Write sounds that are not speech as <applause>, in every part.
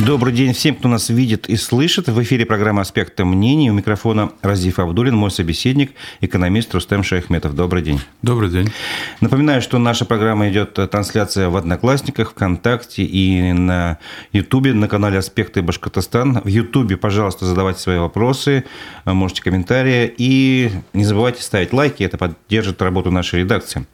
Добрый день всем, кто нас видит и слышит. В эфире программа «Аспекты мнений». У микрофона Разиф Абдулин, мой собеседник, экономист Рустем Шайхметов. Добрый день. Добрый день. Напоминаю, что наша программа идет э, трансляция в Одноклассниках, ВКонтакте и на Ютубе, на канале «Аспекты Башкортостан». В Ютубе, пожалуйста, задавайте свои вопросы, э, можете комментарии. И не забывайте ставить лайки, это поддержит работу нашей редакции.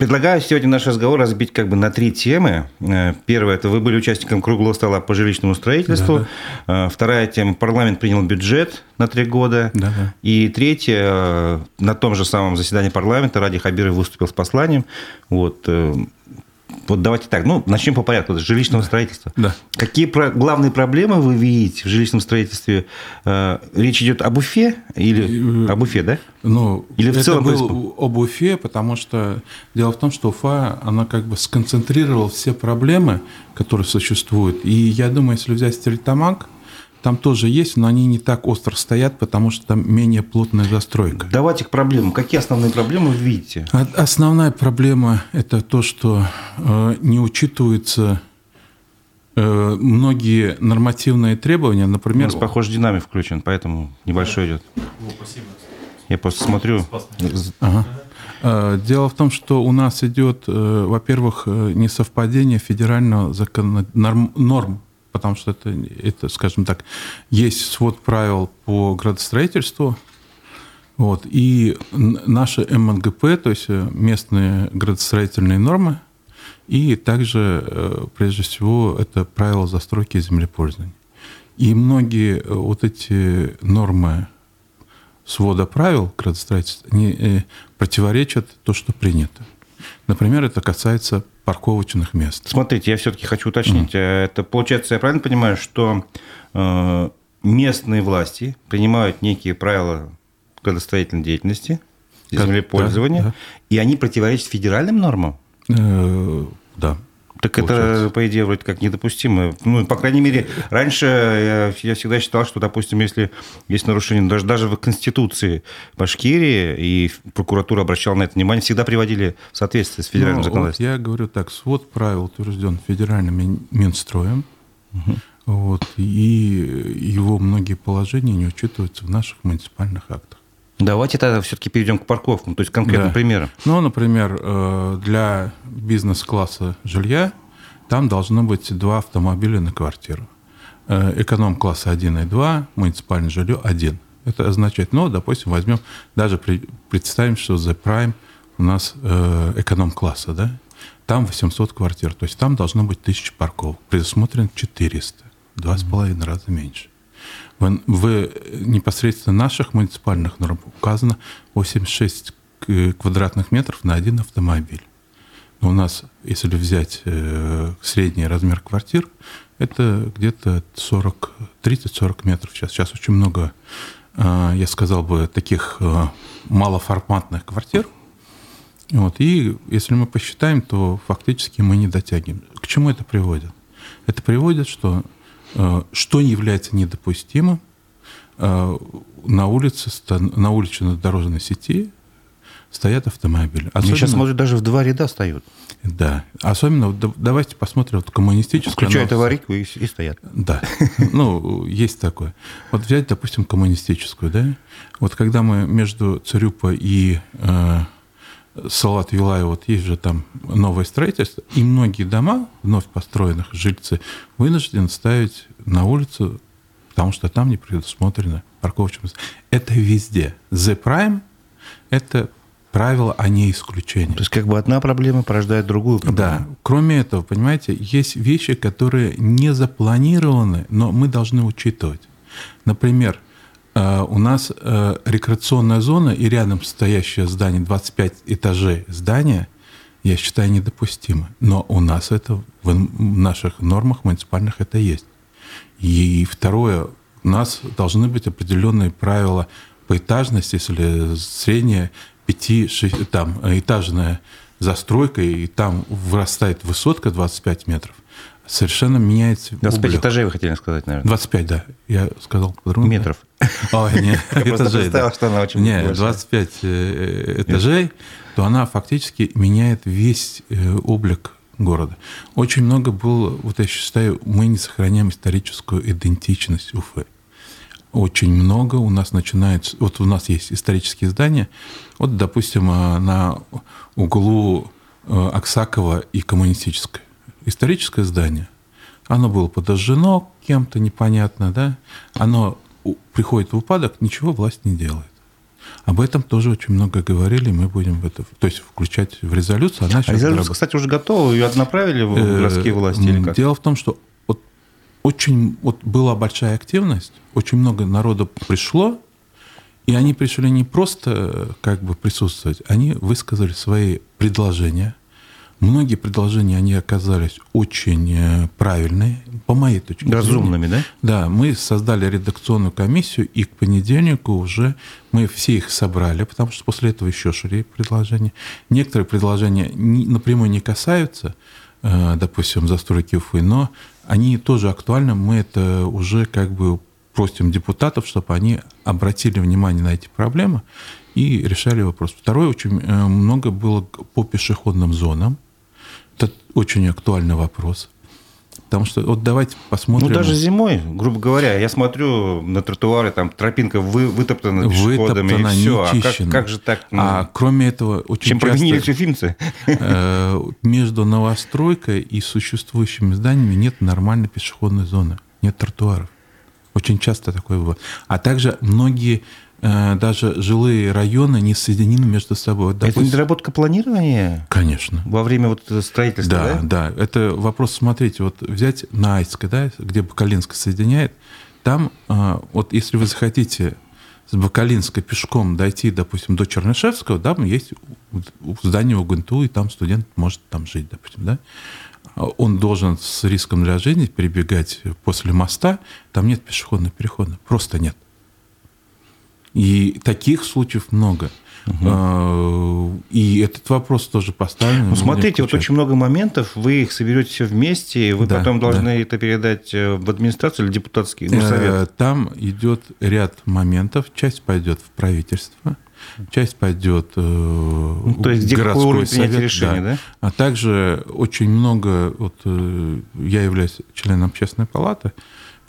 Предлагаю сегодня наш разговор разбить как бы на три темы. Э, Первая – это вы были участником круглого стола по жилищному строительству. Да, да. Вторая тема – парламент принял бюджет на три года. Да, да. И третья э, – на том же самом заседании парламента Ради Хабиров выступил с посланием. Вот, э, вот давайте так, ну, начнем по порядку. Жилищного да. строительства. Да. Какие про- главные проблемы вы видите в жилищном строительстве? Э, речь идет об Уфе или об Уфе, да? Ну, или в это целом был об Уфе, потому что дело в том, что Уфа, она как бы сконцентрировала все проблемы, которые существуют. И я думаю, если взять Стерлитамак, там тоже есть, но они не так остро стоят, потому что там менее плотная застройка. Давайте к проблемам. Какие основные проблемы вы видите? Основная проблема – это то, что э, не учитываются э, многие нормативные требования. Например, У нас, похоже, динамик включен, поэтому небольшой идет. спасибо. Я просто смотрю. Ага. Э, дело в том, что у нас идет, во-первых, несовпадение федерального закона, норм, норм потому что это, это, скажем так, есть свод правил по градостроительству, вот, и наши МНГП, то есть э, местные градостроительные нормы, и также, э, прежде всего, это правила застройки и землепользования. И многие э, вот эти нормы свода правил градостроительства не противоречат то, что принято. Например, это касается парковочных мест. Смотрите, я все-таки хочу уточнить. Mm. Это получается, я правильно понимаю, что э, местные власти принимают некие правила градостроительной деятельности, землепользования, да, да. и они противоречат федеральным нормам? Э, да. Так получается. это, по идее, вроде как недопустимо. Ну, по крайней мере, раньше я, я всегда считал, что, допустим, если есть нарушение даже, даже в Конституции Башкирии, и прокуратура обращала на это внимание, всегда приводили в соответствие с федеральным ну, законодательством. Вот я говорю так, свод правил утвержден федеральным Минстроем, угу. вот, и его многие положения не учитываются в наших муниципальных актах. Давайте тогда все-таки перейдем к парковкам, то есть конкретным да. примерам. Ну, например, э, для бизнес-класса жилья там должно быть два автомобиля на квартиру. Э, эконом-класса 1 и 2, муниципальное жилье 1. Это означает, ну, допустим, возьмем, даже представим, что The Prime у нас э, эконом-класса, да? Там 800 квартир, то есть там должно быть 1000 парковок. Предусмотрено 400, два с половиной раза меньше. В, в непосредственно наших муниципальных нормах указано 86 квадратных метров на один автомобиль. Но у нас, если взять э, средний размер квартир, это где-то 40, 30-40 метров сейчас. Сейчас очень много, э, я сказал бы, таких э, малоформатных квартир. Вот, и если мы посчитаем, то фактически мы не дотягиваем. К чему это приводит? Это приводит, что Э, что является недопустимым э, на улице, на уличной дорожной сети стоят автомобили. Особенно, сейчас, может, даже в два ряда стоят. Да. Особенно, давайте посмотрим вот коммунистическую... Включают аварийку и, и стоят. Да. <laughs> Ну, есть такое. Вот взять, допустим, коммунистическую, да? Вот когда мы между Царюпа и э, Салат Юлай, вот есть же там новое строительство, и многие дома вновь построенных жильцы вынуждены ставить на улицу, потому что там не предусмотрено парковочное место. Это везде. The Prime – это правило, а не исключение. То есть как бы одна проблема порождает другую проблему. Да. Кроме этого, понимаете, есть вещи, которые не запланированы, но мы должны учитывать. Например, у нас э, рекреационная зона и рядом стоящее здание, 25 этажей здания, я считаю, недопустимо. Но у нас это в наших нормах муниципальных это есть. И второе, у нас должны быть определенные правила по этажности, если средняя пяти, там, этажная застройка, и там вырастает высотка 25 метров, совершенно меняется 25 облик. этажей вы хотели сказать, наверное. 25, да. Я сказал по-другому. Метров. <laughs> Ой, нет, этажей. Я что она очень Нет, 25 э, этажей, то она фактически меняет весь э, облик города. Очень много было, вот я считаю, мы не сохраняем историческую идентичность Уфы. Очень много у нас начинается... Вот у нас есть исторические здания. Вот, допустим, э, на углу э, Аксакова и Коммунистической. Историческое здание. Оно было подожжено кем-то непонятно, да? Оно приходит в упадок, ничего власть не делает. Об этом тоже очень много говорили, мы будем в это, то есть включать в резолюцию. Она а резолюция, доработ... кстати, уже готова, ее направили в э, городские власти или как? Дело в том, что вот очень вот была большая активность, очень много народа пришло, и они пришли не просто как бы присутствовать, они высказали свои предложения, Многие предложения, они оказались очень э, правильные, по моей точке зрения. Разумными, да? Да, мы создали редакционную комиссию, и к понедельнику уже мы все их собрали, потому что после этого еще шли предложения. Некоторые предложения напрямую не касаются, э, допустим, застройки Уфы, но они тоже актуальны. Мы это уже как бы просим депутатов, чтобы они обратили внимание на эти проблемы и решали вопрос. Второе, очень э, много было по пешеходным зонам. Это очень актуальный вопрос. Потому что вот давайте посмотрим. Ну, даже зимой, грубо говоря, я смотрю на тротуары, там тропинка вы, вытоптана пешеходами, вытоптана, и все. А как, как же так? Ну, а кроме этого, очень чем часто... прогнили уфимцы? <laughs> Э, между новостройкой и существующими зданиями нет нормальной пешеходной зоны, нет тротуаров. Очень часто такое бывает. А также многие даже жилые районы не соединены между собой. Допустим, это недоработка планирования? Конечно. Во время вот строительства, да? Да, да. Это вопрос, смотрите, вот взять Найск, да, где Бакалинск соединяет, там, э, вот если вы захотите с Бакалинска пешком дойти, допустим, до Чернышевского, да, есть здание УГНТУ, и там студент может там жить, допустим, да. Он должен с риском для жизни перебегать после моста, там нет пешеходного перехода, просто нет. И таких случаев много. Угу. И этот вопрос тоже поставлен. Ну, смотрите, вот очень много моментов, вы их соберете все вместе, и вы да, потом должны да. это передать э, в администрацию или депутатский ну, совет? Э, там идет ряд моментов. Часть пойдет в правительство, часть пойдет э, ну, то есть, где городской совет, решение, да. да? А также очень много, вот я являюсь членом общественной палаты,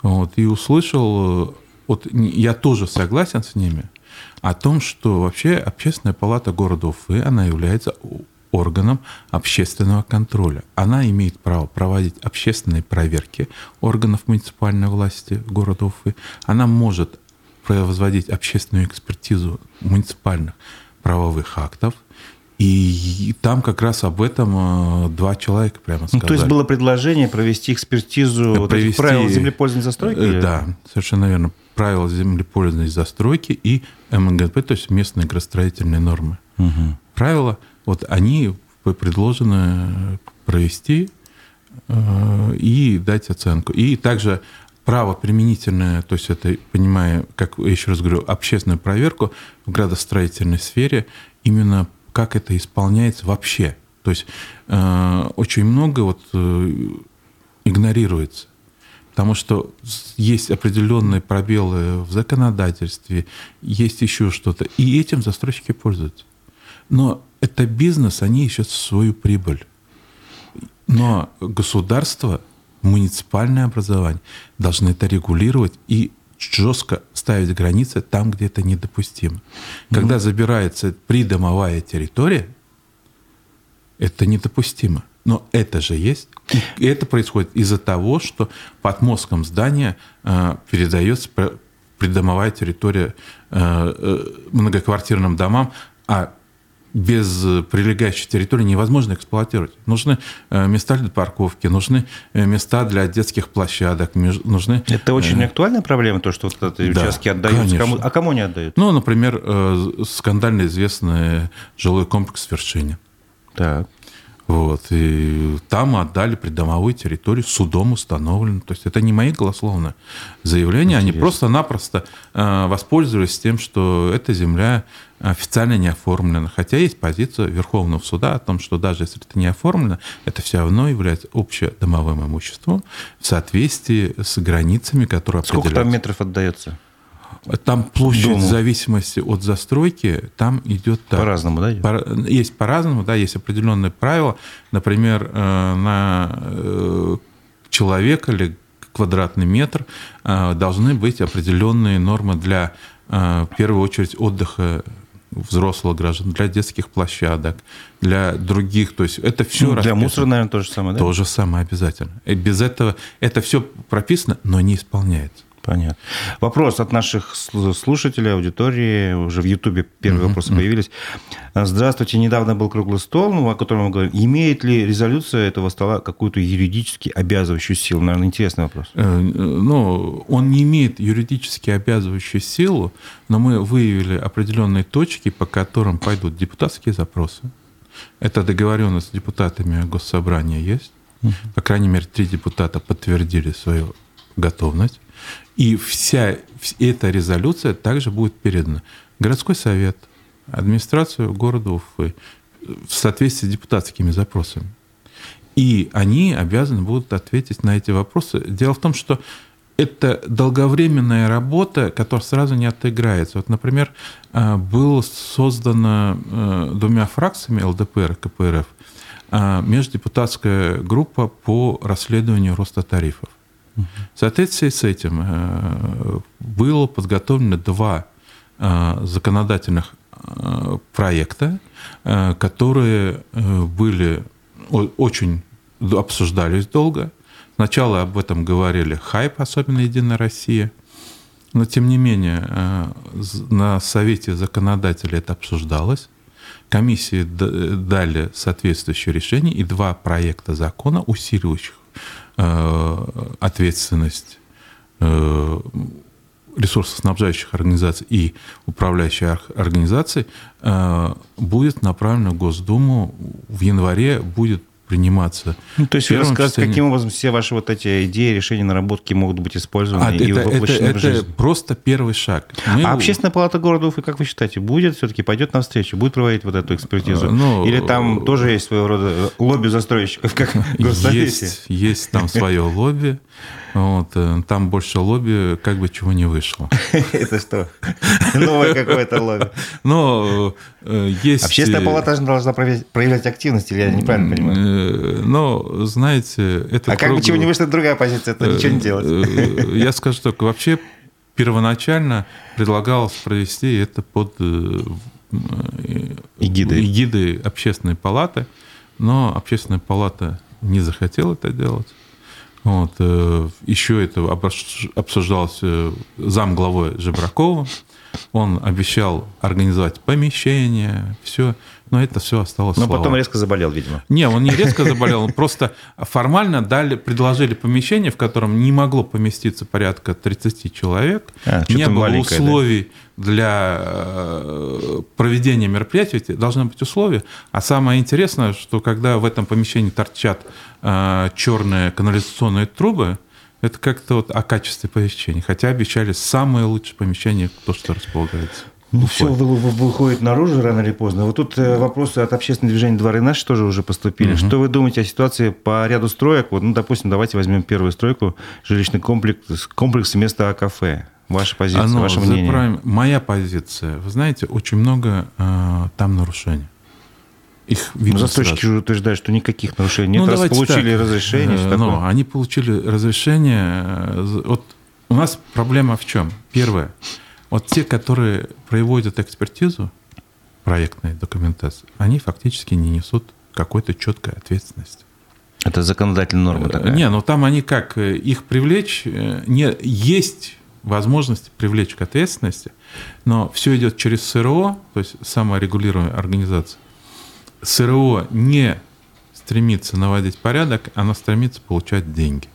вот, и услышал вот я тоже согласен с ними о том, что вообще Общественная палата города Уфы, она является органом общественного контроля. Она имеет право проводить общественные проверки органов муниципальной власти города Уфы. Она может производить общественную экспертизу муниципальных правовых актов – и там как раз об этом э, два человека прямо сказали. Ну, то есть было предложение провести экспертизу провести, вот правил землепользования застройки? Э, да, совершенно верно. Правила землепользования застройки и МНГП, то есть местные градостроительные нормы. Угу. Правила, вот они предложены провести э, и дать оценку. И также право применительное, то есть это, понимая, как я еще раз говорю, общественную проверку в градостроительной сфере именно как это исполняется вообще. То есть э, очень много вот э, игнорируется. Потому что есть определенные пробелы в законодательстве, есть еще что-то. И этим застройщики пользуются. Но это бизнес, они ищут свою прибыль. Но государство, муниципальное образование должны это регулировать и жестко ставить границы там, где это недопустимо. Когда mm-hmm. забирается придомовая территория, это недопустимо. Но это же есть. И это происходит из-за того, что под мозгом здания э, передается придомовая территория э, э, многоквартирным домам, а без прилегающей территории невозможно эксплуатировать. Нужны э, места для парковки, нужны э, места для детских площадок, нужны... Это очень э, актуальная проблема, то, что вот эти да, участки отдаются. Кому, а кому не отдают? Ну, например, скандально известный жилой комплекс в Вершине. Так. Вот, и там отдали придомовую территорию, судом установлено. То есть это не мои голословные заявления, Интересно. они просто-напросто э, воспользовались тем, что эта земля официально не оформлена. Хотя есть позиция Верховного суда о том, что даже если это не оформлено, это все равно является общедомовым имуществом в соответствии с границами, которые Сколько там метров отдается? Там площадь Дому. в зависимости от застройки, там идет так. По-разному, да? По, есть по-разному, да, есть определенные правила. Например, э, на э, человека или квадратный метр э, должны быть определенные нормы для, в первую очередь, отдыха взрослых граждан, для детских площадок, для других. То есть это все... Ну, для мусора, наверное, то же самое, да? То же самое обязательно. И без этого это все прописано, но не исполняется. Понятно. Вопрос от наших слушателей, аудитории. Уже в Ютубе первые uh-huh, вопросы uh-huh. появились. Здравствуйте. Недавно был круглый стол, ну, о котором мы говорим. Имеет ли резолюция этого стола какую-то юридически обязывающую силу? Наверное, интересный вопрос. Э, ну, он не имеет юридически обязывающую силу, но мы выявили определенные точки, по которым пойдут депутатские запросы. Это договоренность с депутатами госсобрания есть. По крайней мере, три депутата подтвердили свою готовность. И вся эта резолюция также будет передана городской совет, администрацию города Уфы в соответствии с депутатскими запросами. И они обязаны будут ответить на эти вопросы. Дело в том, что это долговременная работа, которая сразу не отыграется. Вот, например, а, была создана э, двумя фракциями ЛДПР и КПРФ а, междепутатская группа по расследованию роста тарифов. В соответствии с этим э, было подготовлено два э, законодательных э, проекта, которые были очень обсуждались долго. Сначала об этом говорили хайп, особенно Единая Россия. Но, тем не менее, на Совете законодателей это обсуждалось. Комиссии дали соответствующее решение, и два проекта закона, усиливающих ответственность э, ресурсоснабжающих организаций и управляющих организаций э, будет направлена в Госдуму. В январе будет приниматься. Ну, то есть вы рассказываете, каким образом все ваши вот эти идеи, решения, наработки могут быть использованы а, и это, воплощены это, в жизнь? Это просто первый шаг. Мы... А общественная палата города Уфы, как вы считаете, будет все-таки, пойдет навстречу, будет проводить вот эту экспертизу? Ну, Или там тоже есть своего рода лобби застройщиков, как <laughs> в Есть, есть там свое лобби. Вот, э, там больше лобби, как бы чего не вышло. <laughs> Это что? Новое какое-то лобби. Но э, есть... Общественная э, палата должна проявлять активность, или я неправильно понимаю? Но, знаете, это... А как бы чего не вышло, другая позиция, это ничего не делать. Я скажу только, вообще первоначально предлагалось провести это под эгидой. эгидой общественной палаты, но общественная палата не захотела это делать. Вот. Э, Еще это обсуждалось э, зам главой Жебракова. Он обещал организовать помещение, все. Но это все осталось Но потом резко заболел, видимо. Не, он не резко заболел, он просто формально дали, предложили помещение, в котором не могло поместиться порядка 30 человек. А, не было условий да? Для э, проведения мероприятий, должны быть условия. А самое интересное, что когда в этом помещении торчат э, черные канализационные трубы, это как-то вот о качестве помещения. Хотя обещали самое лучшее помещение, то, что располагается. Ну, все выходит наружу рано или поздно. Вот тут э, вопросы от общественного движения «Дворы наши» тоже уже поступили. Угу. Что вы думаете о ситуации по ряду строек? Вот, ну, допустим, давайте возьмем первую стройку, жилищный комплекс, комплекс вместо А-кафе. Ваша позиция, Оно, ваше мнение? Правильно. Моя позиция. Вы знаете, очень много э, там нарушений. Их видно ну, застройщики уже утверждают, что никаких нарушений ну, нет, раз получили так. разрешение. Э, ну, они получили разрешение. Э, вот у нас проблема в чем? Первое – вот те, которые проводят экспертизу проектной документации, они фактически не несут какой-то четкой ответственности. Это законодательная норма такая? Не, ну там они как, э, их привлечь, э, не, есть возможность привлечь к ответственности, но все идет через СРО, то есть саморегулируемая организация. СРО не стремится наводить порядок, она стремится получать деньги.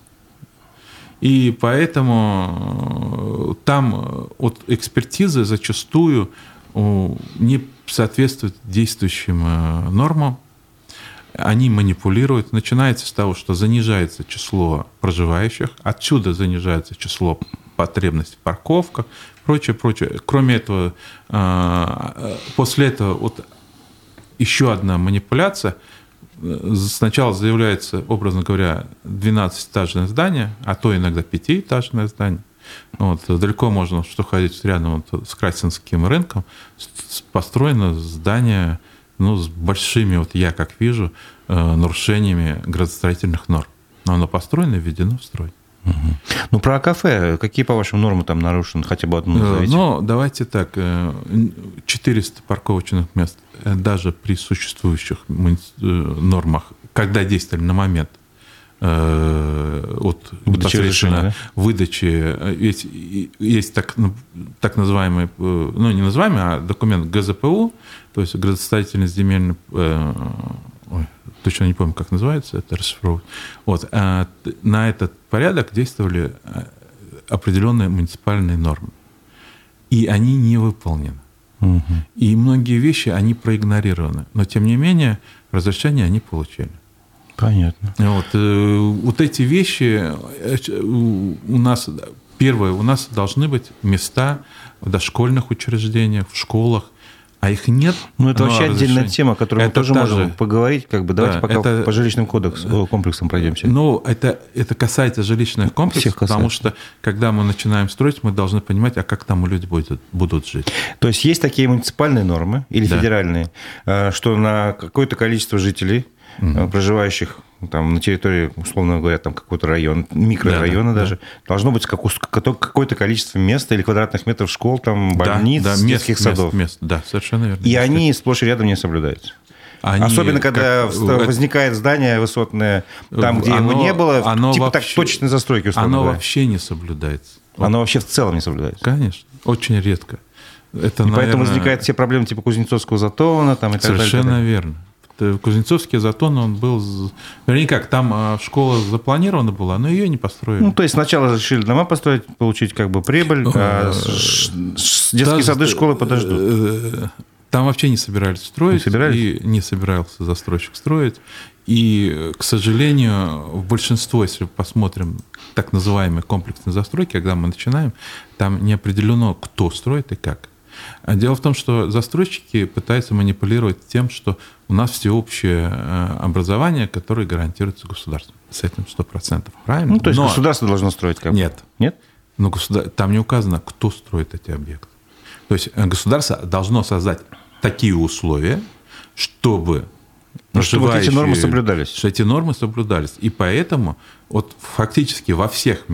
И поэтому э, там э, от экспертизы зачастую э, не соответствует действующим нормам. Они манипулируют. Начинается с того, что занижается число проживающих, отсюда занижается число потребностей в парковках, прочее, прочее. Кроме этого, после этого вот еще одна манипуляция – сначала заявляется, образно говоря, 12-этажное здание, а то иногда 5-этажное здание. Вот, далеко можно, что ходить рядом вот, с Красинским рынком, построено здание ну, с большими, вот я как вижу, э, нарушениями градостроительных норм. Но оно построено и введено в строй. Угу. Ну, про кафе, какие, по вашим нормам там нарушены? Хотя бы одну назовите. Ну, давайте так, 400 парковочных мест, даже при существующих нормах, когда действовали на момент – Э, от выдачи решения, да? выдачи. Есть, есть так, ну, так называемый, э, ну не называемый, а документ ГЗПУ, то есть градостроительный земельный, э, ой, точно не помню, как называется, это расшифровывать. Вот, а на этот порядок действовали определенные муниципальные нормы. И они не выполнены. Угу. И многие вещи, они проигнорированы. Но, тем не менее, разрешение они получили. Понятно. Вот, э, вот эти вещи э, у нас, первое, у нас должны быть места в дошкольных учреждениях, в школах, а их нет. Ну, это вообще отдельная тема, которую это мы тоже можем поговорить. Как бы, давайте да, пока это, по жилищным кодексам, комплексам пройдемся. Ну, это, это касается жилищных комплексов, потому что, когда мы начинаем строить, мы должны понимать, а как там люди будут, будут жить. То есть, есть такие муниципальные нормы или да. федеральные, э, что на какое-то количество жителей угу. проживающих там, на территории, условно говоря, там какой-то район, микрорайона да, даже, да. должно быть какое-то количество мест или квадратных метров школ, там, больниц, да, да, детских мест, садов. Мест, мест, да, совершенно верно. И они сплошь и рядом не соблюдаются. Они, Особенно, когда как, возникает здание высотное там, где оно, его не было, оно типа вообще, так точной застройки. Оно говоря. вообще не соблюдается. Оно вообще в целом не соблюдается? Конечно, очень редко. Это, и наверное, поэтому возникают все проблемы типа Кузнецовского затона там, и так далее. Совершенно верно. Кузнецовский затон, он был... Вернее, как, там а, школа запланирована была, но ее не построили. Ну, то есть сначала решили дома построить, получить как бы прибыль, а детские сады, школы подождут. Э, там вообще не собирались строить. Не собирались? И не собирался застройщик строить. И, к сожалению, в большинство, если посмотрим так называемые комплексные застройки, когда мы начинаем, там не определено, кто строит и как. А дело в том, что застройщики пытаются манипулировать тем, что у нас всеобщее э, образование, которое гарантируется государством. С этим 100%. Правильно? Ну, то есть Но... государство должно строить как Нет. Нет? Но государ... там не указано, кто строит эти объекты. То есть э, государство должно создать такие условия, чтобы ну, чтобы эти нормы соблюдались. Что эти нормы соблюдались. И поэтому вот фактически во всех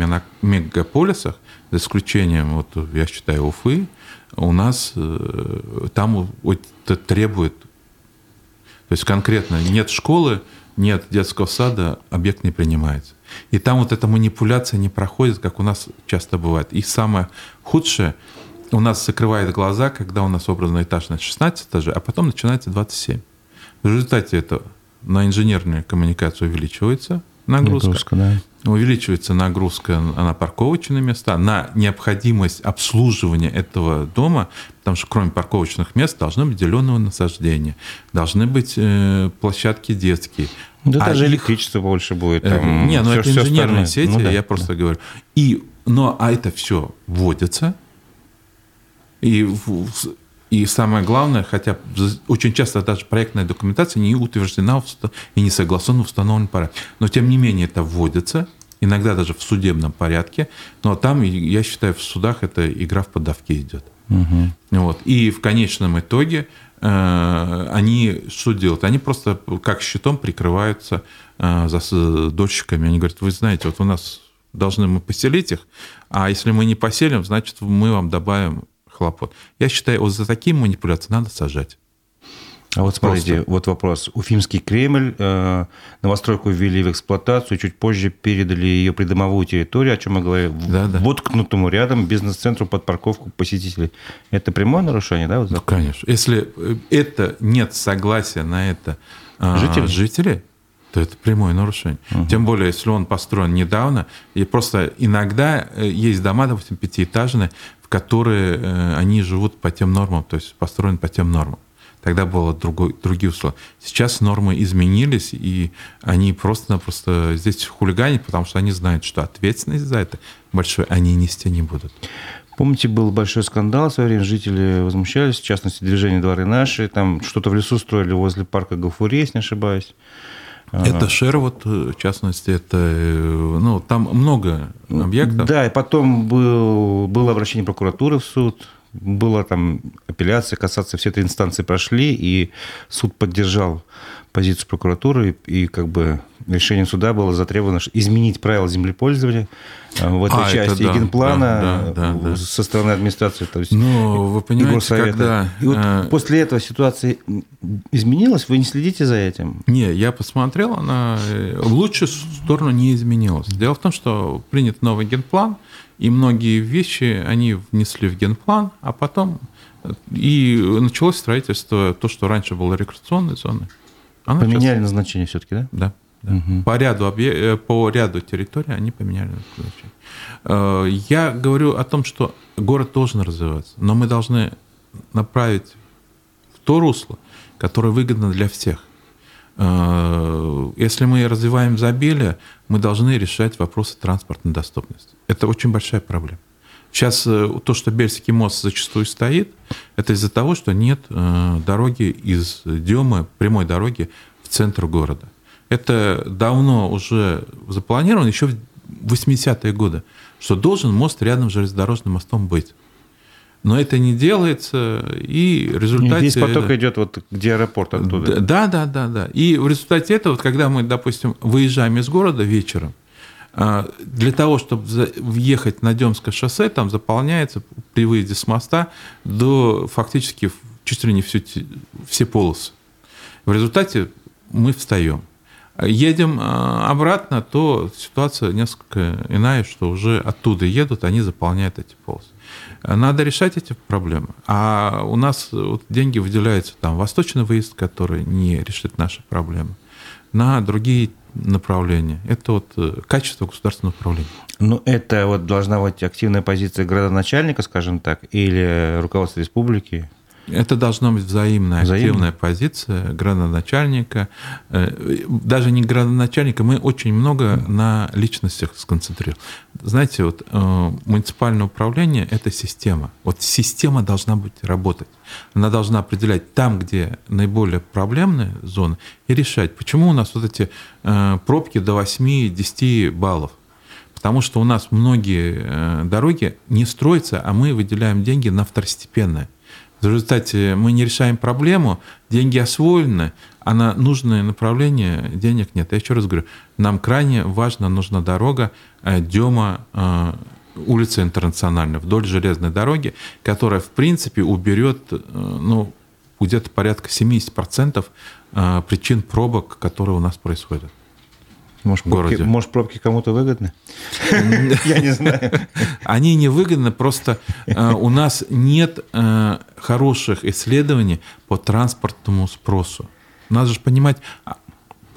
мегаполисах, за исключением, вот, я считаю, Уфы, у нас э, там вот, требует то есть конкретно нет школы, нет детского сада, объект не принимается. И там вот эта манипуляция не проходит, как у нас часто бывает. И самое худшее, у нас закрывает глаза, когда у нас образный этаж на 16 этажей, а потом начинается 27. В результате это на инженерную коммуникацию увеличивается нагрузка. нагрузка да увеличивается нагрузка на парковочные места, на необходимость обслуживания этого дома, потому что кроме парковочных мест должны быть зеленого насаждения, должны быть э, площадки детские. Да а даже их... электричество больше будет. Э, там, не, ну все, это инженерные сети, ну, да, я просто да. говорю. И, но, а это все вводится, и и самое главное, хотя очень часто даже проектная документация не утверждена и не согласована в установленном порядке. Но тем не менее это вводится, иногда даже в судебном порядке. Но там, я считаю, в судах это игра в подавки идет. Угу. Вот. И в конечном итоге э, они что делают? Они просто как щитом прикрываются э, за дольщиками. Они говорят, вы знаете, вот у нас должны мы поселить их, а если мы не поселим, значит, мы вам добавим хлопот. Я считаю, вот за такие манипуляции надо сажать. А вот смотрите, Просто. вот вопрос. Уфимский Кремль э, новостройку ввели в эксплуатацию, чуть позже передали ее придомовую территорию, о чем мы говорим, да, да. воткнутому рядом бизнес-центру под парковку посетителей. Это прямое нарушение, да? Вот ну, конечно. Если э, это нет согласия на это э, жителей, жителей то это прямое нарушение. Угу. Тем более, если он построен недавно, и просто иногда э, есть дома, допустим, пятиэтажные, которые э, они живут по тем нормам, то есть построены по тем нормам. Тогда было другой, другие условия. Сейчас нормы изменились, и они просто-напросто здесь хулиганят, потому что они знают, что ответственность за это большой они нести не будут. Помните, был большой скандал в свое время, жители возмущались, в частности, движение «Дворы наши», там что-то в лесу строили возле парка Гафури, если не ошибаюсь. Это Шервуд, в частности, это, ну, там много объектов. Да, и потом был, было обращение прокуратуры в суд, была там апелляция, касаться, все три инстанции прошли, и суд поддержал позицию прокуратуры, и, и как бы решением суда было затребовано изменить правила землепользования э, в этой а, части да, генплана да, да, да, со стороны администрации, то есть ну, вы понимаете, когда... И вот э... после этого ситуация изменилась, вы не следите за этим? Не, я посмотрел, она э, в лучшую сторону не изменилась. Дело в том, что принят новый генплан, и многие вещи они внесли в генплан, а потом э, и началось строительство, то, что раньше было рекреационной зоной. Поменяли сейчас... назначение все-таки, да? Да. да. Угу. По, ряду объ... Э, по ряду территорий они поменяли назначение. Э, я говорю о том, что город должен развиваться, но мы должны направить в то русло, которое выгодно для всех. Э, если мы развиваем изобилие, мы должны решать вопросы транспортной доступности. Это очень большая проблема. Сейчас то, что Бельский мост зачастую стоит, это из-за того, что нет дороги из Демы, прямой дороги в центр города. Это давно уже запланировано, еще в 80-е годы, что должен мост рядом с железнодорожным мостом быть. Но это не делается, и в результате... Весь поток идет вот где аэропорт оттуда. Да, да, да, да. И в результате этого, когда мы, допустим, выезжаем из города вечером, а, для того, чтобы въехать на Демское шоссе, там заполняется при выезде с моста до фактически чуть ли не все, все полосы. В результате мы встаем. Едем а, обратно, то ситуация несколько иная, что уже оттуда едут, они заполняют эти полосы. Надо решать эти проблемы. А у нас вот деньги выделяются там восточный выезд, который не решит наши проблемы, на другие направления. Это вот э, качество государственного управления. Ну, это вот должна быть активная позиция градоначальника, скажем так, или руководства республики? Это должна быть взаимная, Взаимно. активная позиция градоначальника. Э, даже не градоначальника, мы очень много на личностях сконцентрированы. Знаете, вот э, муниципальное управление – это система. Вот система должна быть работать. Она должна определять там, где наиболее проблемные зоны, и решать, почему у нас вот эти э, пробки до 8-10 баллов. Потому что у нас многие дороги не строятся, а мы выделяем деньги на второстепенные. В результате мы не решаем проблему, деньги освоены, а на нужное направление денег нет. Я еще раз говорю, нам крайне важно, нужна дорога э, Дема, э, улица Интернациональная, вдоль железной дороги, которая, в принципе, уберет э, ну, где-то порядка 70% причин пробок, которые у нас происходят. Может, пробки, может, пробки кому-то выгодны? <laughs> Я не знаю. Они не выгодны, просто э, у нас нет э, хороших исследований по транспортному спросу. Надо же понимать, а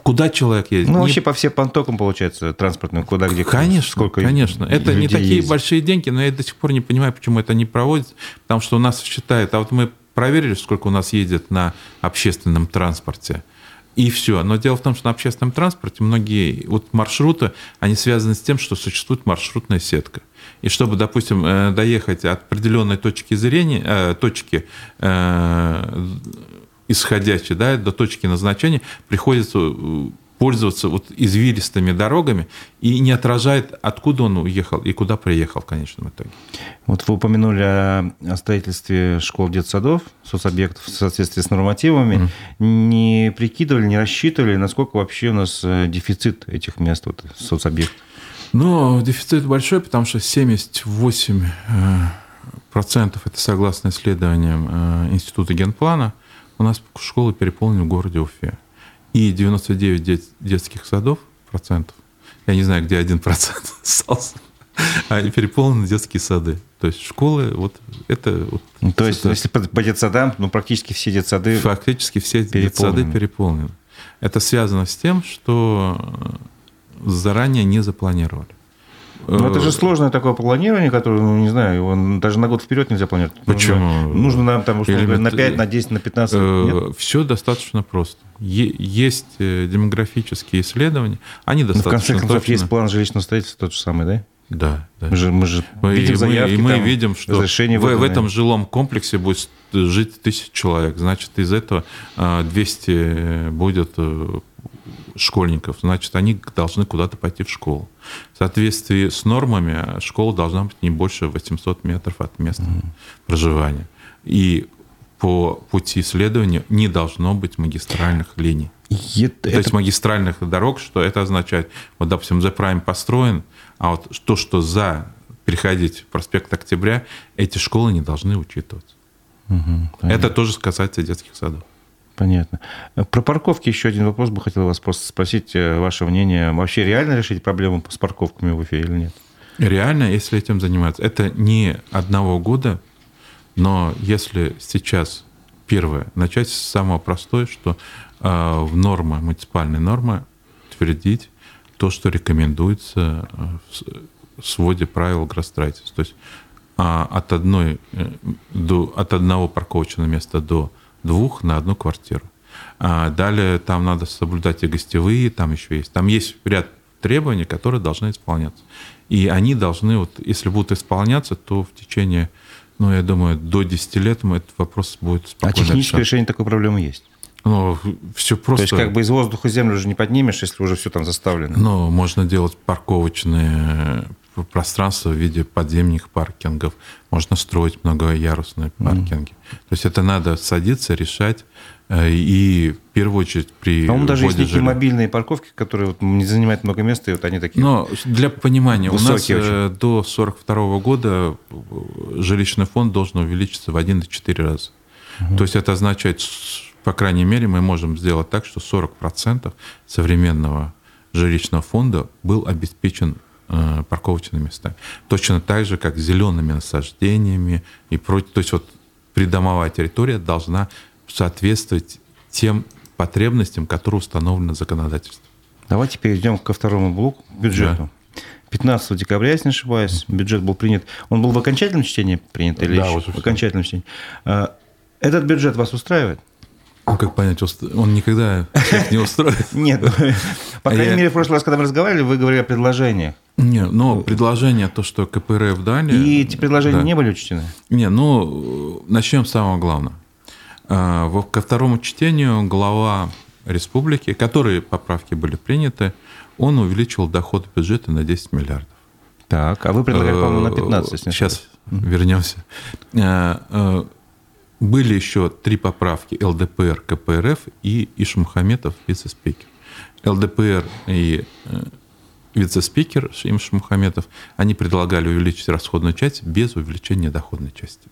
куда человек едет. Ну, вообще по всем понтокам, получается, транспортным, куда, где, конечно, сколько Конечно, это не такие ездит. большие деньги, но я до сих пор не понимаю, почему это не проводится, потому что у нас считают, а вот мы проверили, сколько у нас едет на общественном транспорте – и все. Но дело в том, что на общественном транспорте многие вот маршруты, они связаны с тем, что существует маршрутная сетка. И чтобы, допустим, э, доехать от определенной точки зрения, э, точки э, исходящей, да, до точки назначения, приходится пользоваться вот извилистыми дорогами и не отражает, откуда он уехал и куда приехал в конечном итоге. Вот вы упомянули о строительстве школ детсадов, соцобъектов в соответствии с нормативами. Mm. Не прикидывали, не рассчитывали, насколько вообще у нас э, дефицит этих мест, вот, соцобъектов? Ну, дефицит большой, потому что 78 э, процентов, это согласно исследованиям э, Института генплана, у нас школы переполнены в городе Уфе и 99 дет, детских садов процентов. Я не знаю, где один процент <laughs> остался. А переполнены детские сады. То есть школы, вот это... Вот, ну, то есть, это, если по, по детсадам, ну, практически все детсады Фактически все переполнены. детсады переполнены. Это связано с тем, что заранее не запланировали. Ну, это же сложное такое планирование, которое, ну, не знаю, его даже на год вперед нельзя планировать. Почему? Нужно, нужно нам там, условно, на 5, на 10, на 15 лет. Э, Все достаточно просто. Есть э, демографические исследования, они достаточно Но в конце концов, точно... есть план жилищного строительства тот же самый, да? Да, да. Мы же, мы же мы, видим заявки, и мы, там, видим, что в, в этом жилом комплексе будет жить тысяча человек. Значит, из этого 200 э, будет школьников, значит, они должны куда-то пойти в школу. В соответствии с нормами школа должна быть не больше 800 метров от места mm-hmm. проживания. И по пути исследования не должно быть магистральных линий. Это, То есть магистральных дорог, что это означает? Вот, допустим, The Prime построен, а вот то, что за переходить в проспект Октября, эти школы не должны учитываться. Угу, это тоже касается детских садов. Понятно. Про парковки еще один вопрос бы хотел вас просто спросить, э, ваше мнение. Вообще реально решить проблему с парковками в Уфе или нет? Реально, если этим заниматься. Это не одного года, но если сейчас первое, начать с самого простого, что э, в нормы, муниципальные нормы твердить то, что рекомендуется э, в своде правил градостроительства. То есть а, от, одной, э, до, от одного парковочного места до двух на одну квартиру. А далее там надо соблюдать и гостевые, там еще есть. Там есть ряд требований, которые должны исполняться. И они должны, вот, если будут исполняться, то в течение, ну, я думаю, до 10 лет этот вопрос будет а спокойно А техническое решение такой проблемы есть? Ну, все просто... То есть как бы из воздуха землю уже не поднимешь, если уже все там заставлено? Ну, можно делать парковочные пространство в виде подземных паркингов, можно строить многоярусные паркинги. Mm. То есть это надо садиться, решать. Э, и в первую очередь при... По-моему, даже есть такие мобильные парковки, которые вот не занимают много места, и вот они такие Но для понимания, у нас очень. Э, до 1942 года э, жилищный фонд должен увеличиться в 1-4 раза. Угу. То есть это означает, по крайней мере, мы можем сделать так, что 40% современного жилищного фонда был обеспечен Э, парковочными местами. Точно так же, как зелеными насаждениями и прочее. То есть вот придомовая территория должна соответствовать тем потребностям, которые установлены законодательством. Давайте перейдем ко второму блоку, бюджету. Да. 15 декабря, если не ошибаюсь, бюджет был принят. Он был в окончательном чтении принят или да, еще? в окончательном чтении? Э, этот бюджет вас устраивает? Ну, как понять, он никогда не устроит? <laughs> Нет, <laughs> по крайней мере, в прошлый раз, когда мы разговаривали, вы говорили о предложениях. Не, но предложение, то, что КПРФ дали... И эти предложения не были учтены? Не, ну, начнем с самого главного. А, ко второму чтению глава республики, которые поправки были приняты, он увеличил доход бюджета на 10 миллиардов. Так, а вы предлагали, по-моему, на 15. Если Сейчас вернемся. Были еще три поправки ЛДПР, КПРФ и Ишмухаметов, вице-спикер. ЛДПР и э, вице-спикер Шим они предлагали увеличить расходную часть без увеличения доходной части.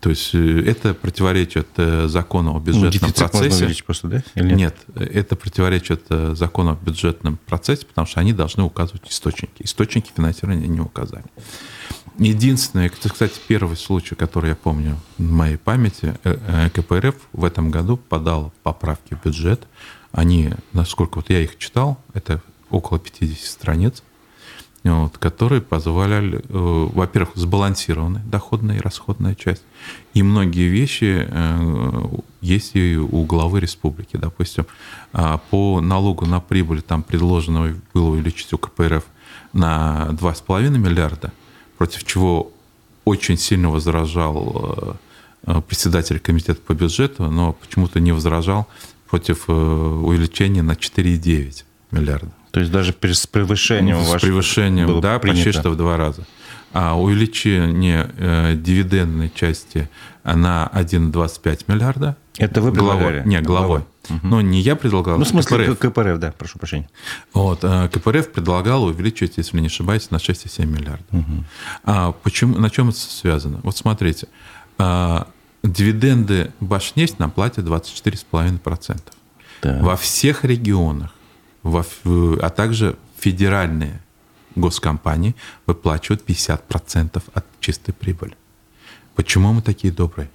То есть э, это противоречит э, закону о бюджетном ну, процессе. просто, да? Или нет? нет, это противоречит закону о бюджетном процессе, потому что они должны указывать источники. Источники финансирования не указали. Единственное, это, кстати, первый случай, который я помню в моей памяти, КПРФ в этом году подал поправки в бюджет. Они, насколько вот я их читал, это около 50 страниц, вот, которые позволяли, э, во-первых, сбалансированная доходная и расходная часть. И многие вещи э, есть и у главы республики. Допустим, э, по налогу на прибыль там предложено было увеличить у КПРФ на 2,5 миллиарда, против чего очень сильно возражал э, председатель комитета по бюджету, но почему-то не возражал против увеличения на 4,9 миллиарда. То есть даже с превышением С превышением, да, принято. почти что в два раза. А увеличение э, дивидендной части на 1,25 миллиарда. Это вы предлагали? Не, главой. Угу. Но не я предлагал. Ну, в смысле КПРФ, КПРФ да, прошу прощения. Вот, э, КПРФ предлагал увеличить, если не ошибаюсь, на 6,7 миллиардов. Угу. А почему, на чем это связано? Вот смотрите, а, дивиденды Башнефть нам платят 24,5%. Да. Во всех регионах а также федеральные госкомпании выплачивают 50% от чистой прибыли. Почему мы такие добрые?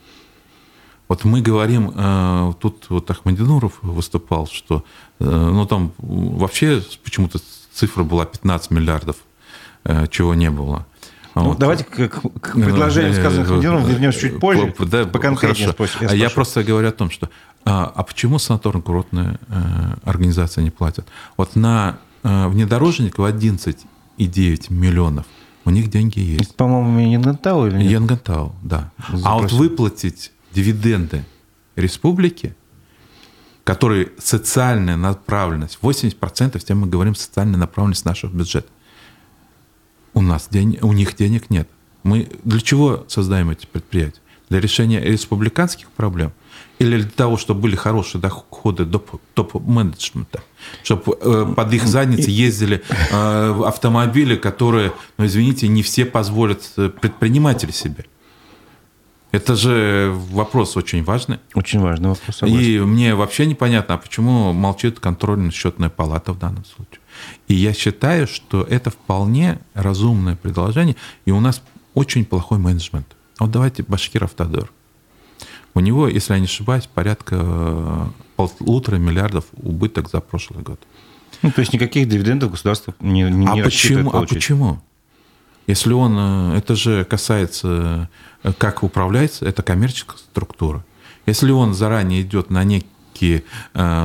Вот мы говорим, э, тут вот Ахмадинуров выступал, что э, ну там вообще почему-то цифра была 15 миллиардов, э, чего не было. Ну, вот. Давайте к, к предложению, сказанных Ахмадиновым, вернемся чуть позже. Да, по хорошо. Я, я просто говорю о том, что а, а почему санаторно-курортная э, организация не платит? Вот на э, внедорожников 11,9 миллионов у них деньги есть. По-моему, Янгантау или нет? Янгантау, да. Запросим. А вот выплатить дивиденды республике который социальная направленность, 80% тем мы говорим социальная направленность нашего бюджета. У нас день, у них денег нет. Мы для чего создаем эти предприятия? Для решения республиканских проблем или для того, чтобы были хорошие доходы топ-менеджмента, чтобы э, под их задницы ездили э, автомобили, которые, ну, извините, не все позволят э, предприниматели себе. Это же вопрос очень важный. Очень важный вопрос. Согласен. И мне вообще непонятно, а почему молчит контрольно-счетная палата в данном случае. И я считаю, что это вполне разумное предложение, и у нас очень плохой менеджмент. Вот давайте Башкир Автодор. У него, если я не ошибаюсь, порядка э, полутора миллиардов убыток за прошлый год. Ну, то есть никаких дивидендов государство не, не, а почему, А почему? Если он, э, это же касается, э, как управляется, это коммерческая структура. Если он заранее идет на некие,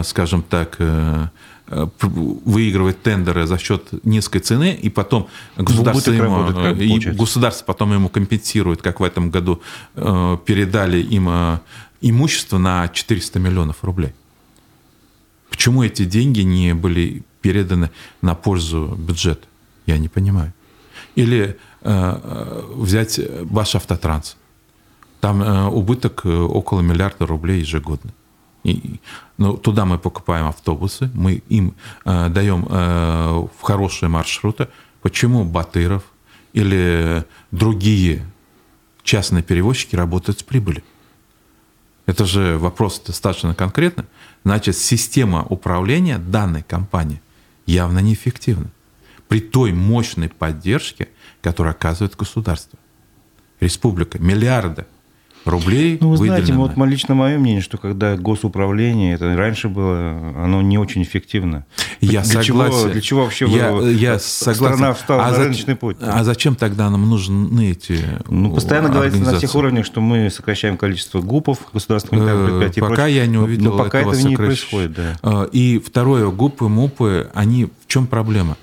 скажем так, выигрывает тендеры за счет низкой цены, и потом государство, ему, работает, и государство потом ему компенсирует, как в этом году передали им имущество на 400 миллионов рублей. Почему эти деньги не были переданы на пользу бюджета? Я не понимаю. Или э, э, взять ваш автотранс. Там э, убыток около миллиарда рублей ежегодно. И, ну, туда мы покупаем автобусы, мы им э, даем э, хорошие маршруты. Почему Батыров или другие частные перевозчики работают с прибылью? Это же вопрос достаточно конкретный. Значит, система управления данной компании явно неэффективна при той мощной поддержке, которую оказывает государство. Республика, миллиарды рублей Ну, вы знаете, вот лично мое мнение, что когда госуправление, это раньше было, оно не очень эффективно. Я для согласен. Чего, для чего вообще я, вы, я согласен. страна встала а на за, рыночный путь? А зачем тогда нам нужны эти Ну, постоянно говорится на всех уровнях, что мы сокращаем количество ГУПов, государственных э, предприятий. Пока я не увидел но, пока этого это не происходит. Да. Э, и второе, ГУПы, МУПы, они в чем проблема?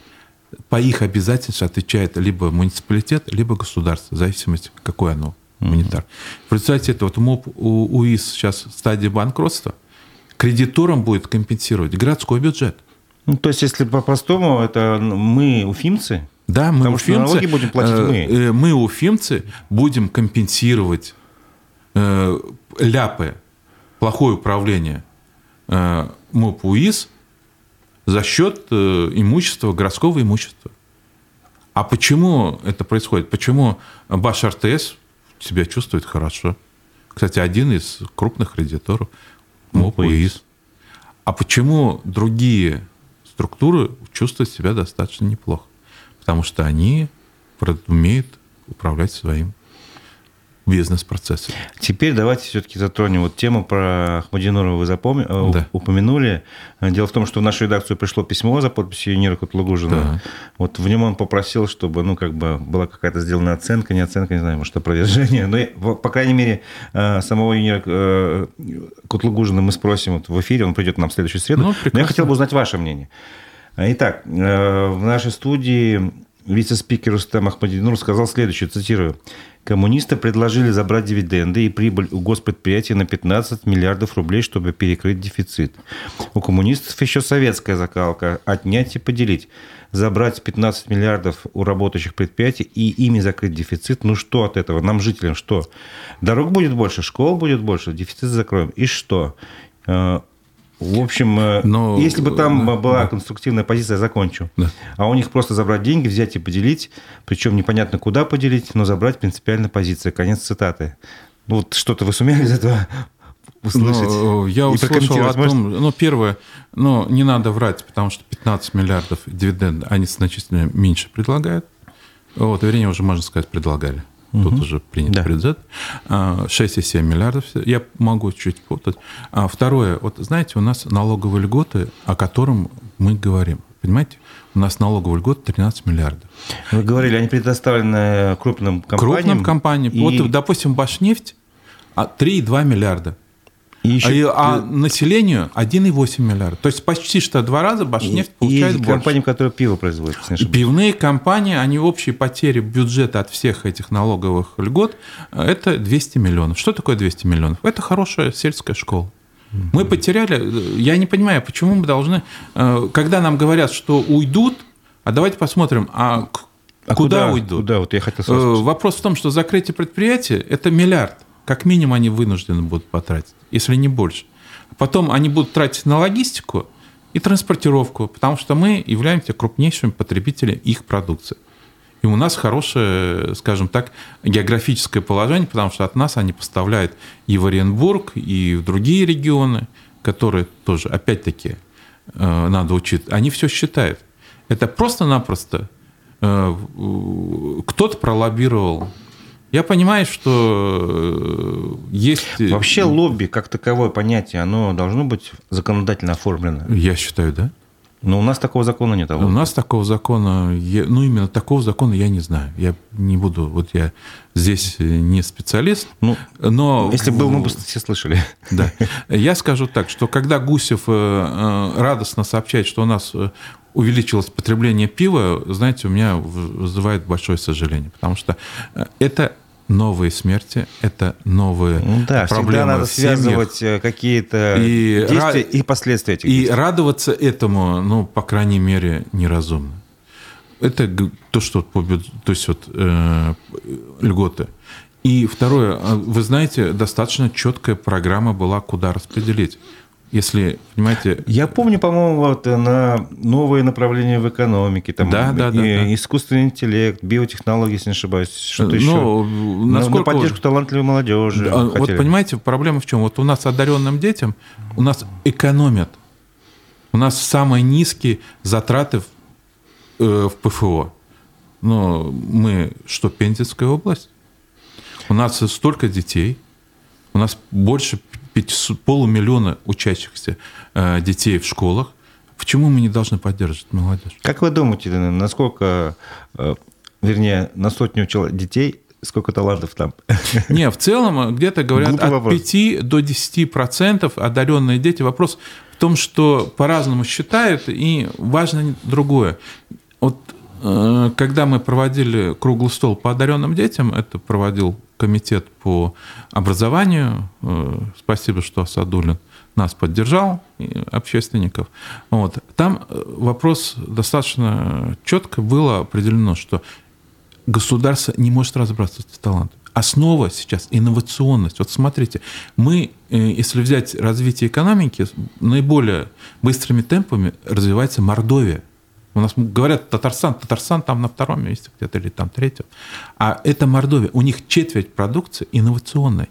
по их обязательствам отвечает либо муниципалитет, либо государство, в зависимости, какое оно гуманитар. Mm-hmm. В результате этого вот МОП у УИС сейчас в стадии банкротства, кредиторам будет компенсировать городской бюджет. Ну, то есть, если по-простому, это мы уфимцы? Да, мы Потому уфимцы. Что налоги будем платить э, мы. Э, мы уфимцы будем компенсировать э, ляпы, плохое управление э, МОП УИС за счет э, имущества, городского имущества. А почему это происходит? Почему Баш РТС себя чувствует хорошо? Кстати, один из крупных кредиторов МОП УИС. А почему другие структуры чувствуют себя достаточно неплохо? Потому что они умеют управлять своим бизнес-процессы. Теперь давайте все-таки затронем вот тему про Ахмадинурова вы запомни... Э, да. упомянули. Дело в том, что в нашу редакцию пришло письмо за подписью Юнира Кутлугужина. Да. Вот в нем он попросил, чтобы ну, как бы была какая-то сделана оценка, не оценка, не знаю, может, опровержение. Но, по крайней мере, э, самого Юнира э, Кутлугужина мы спросим вот в эфире, он придет нам в следующую среду. Ну, Но я хотел бы узнать ваше мнение. Итак, в нашей студии вице-спикер Рустам Ахмадинур сказал следующее, цитирую. Коммунисты предложили забрать дивиденды и прибыль у госпредприятия на 15 миллиардов рублей, чтобы перекрыть дефицит. У коммунистов еще советская закалка – отнять и поделить. Забрать 15 миллиардов у работающих предприятий и ими закрыть дефицит. Ну что от этого? Нам, жителям, что? Дорог будет больше, школ будет больше, дефицит закроем. И что? В общем, э, Но, если бы там да, была да. конструктивная позиция, закончу. Да. А у них просто забрать деньги, взять и поделить, причем непонятно куда поделить, но забрать принципиально позиция. Конец цитаты. Ну, вот что-то вы сумели из этого <laughs> услышать? Ну, я услышал о том, ну, первое, ну, не надо врать, потому что 15 миллиардов дивиденд они значительно меньше предлагают. Вот, вернее, уже, можно сказать, предлагали. Тут угу. уже принят да. бюджет. 6,7 миллиардов. Я могу чуть путать. А второе. Вот знаете, у нас налоговые льготы, о котором мы говорим. Понимаете? У нас налоговый льгот 13 миллиардов. Вы говорили, они предоставлены крупным компаниям. Крупным компаниям. И... Вот, допустим, Башнефть 3,2 а, миллиарда. И еще... А, а населению 1,8 миллиарда. То есть почти что два раза Башнефть и, получает и больше. компании, которые пиво производят. Пивные компании, они общие потери бюджета от всех этих налоговых льгот, это 200 миллионов. Что такое 200 миллионов? Это хорошая сельская школа. Мы потеряли, я не понимаю, почему мы должны, э, когда нам говорят, что уйдут, а давайте посмотрим, а, а куда, куда уйдут? Куда? Вот я хотел. Вопрос в том, что закрытие предприятия – это миллиард. Как минимум они вынуждены будут потратить, если не больше. Потом они будут тратить на логистику и транспортировку, потому что мы являемся крупнейшими потребителями их продукции. И у нас хорошее, скажем так, географическое положение, потому что от нас они поставляют и в Оренбург, и в другие регионы, которые тоже, опять-таки, э, надо учить. Они все считают. Это просто-напросто э, кто-то пролоббировал я понимаю, что э, есть... Вообще лобби как таковое понятие, оно должно быть законодательно оформлено? Я считаю, да. Но у нас такого закона нет. А у нас такого закона, ну именно такого закона я не знаю. Я не буду, вот я здесь не специалист, ну, но... Если был, мы бы все слышали. Да. <laughs> Я скажу так, что когда Гусев э, э, радостно сообщает, что у нас увеличилось потребление пива, знаете, у меня вызывает большое сожаление, потому что это новые смерти, это новые ну, да, проблемы надо связывать э, какие-то и действия и последствия этих И действий. радоваться этому, ну, по крайней мере, неразумно. Это то, что то есть вот э, льготы. И второе, а вы знаете, достаточно четкая программа была, куда распределить если, понимаете... Я помню, по-моему, вот на новые направления в экономике, там, да, да, да, да. искусственный интеллект, биотехнологии, если не ошибаюсь, что-то еще. Ну, насколько... На, поддержку талантливой молодежи. А, вот понимаете, проблема в чем? Вот у нас одаренным детям у нас экономят. У нас самые низкие затраты в, э, в ПФО. Но мы что, Пензенская область? У нас столько детей, у нас больше 500, полумиллиона учащихся э, детей в школах. Почему мы не должны поддерживать молодежь? Как вы думаете, насколько, э, вернее, на сотню детей сколько талантов там? <laughs> Не, в целом где-то говорят Глупый от вопрос. 5 до 10 процентов одаренные дети. Вопрос в том, что по-разному считают, и важно другое. Вот э, когда мы проводили круглый стол по одаренным детям, это проводил комитет по образованию. Э, спасибо, что Асадулин нас поддержал, общественников. Вот. Там э, вопрос достаточно четко было определено, что государство не может разобраться с талантом. Основа сейчас инновационность. Вот смотрите, мы, э, если взять развитие экономики, наиболее быстрыми темпами развивается Мордовия – у нас говорят Татарстан, Татарстан там на втором месте где-то или там третьем. А это Мордовия. У них четверть продукции инновационной.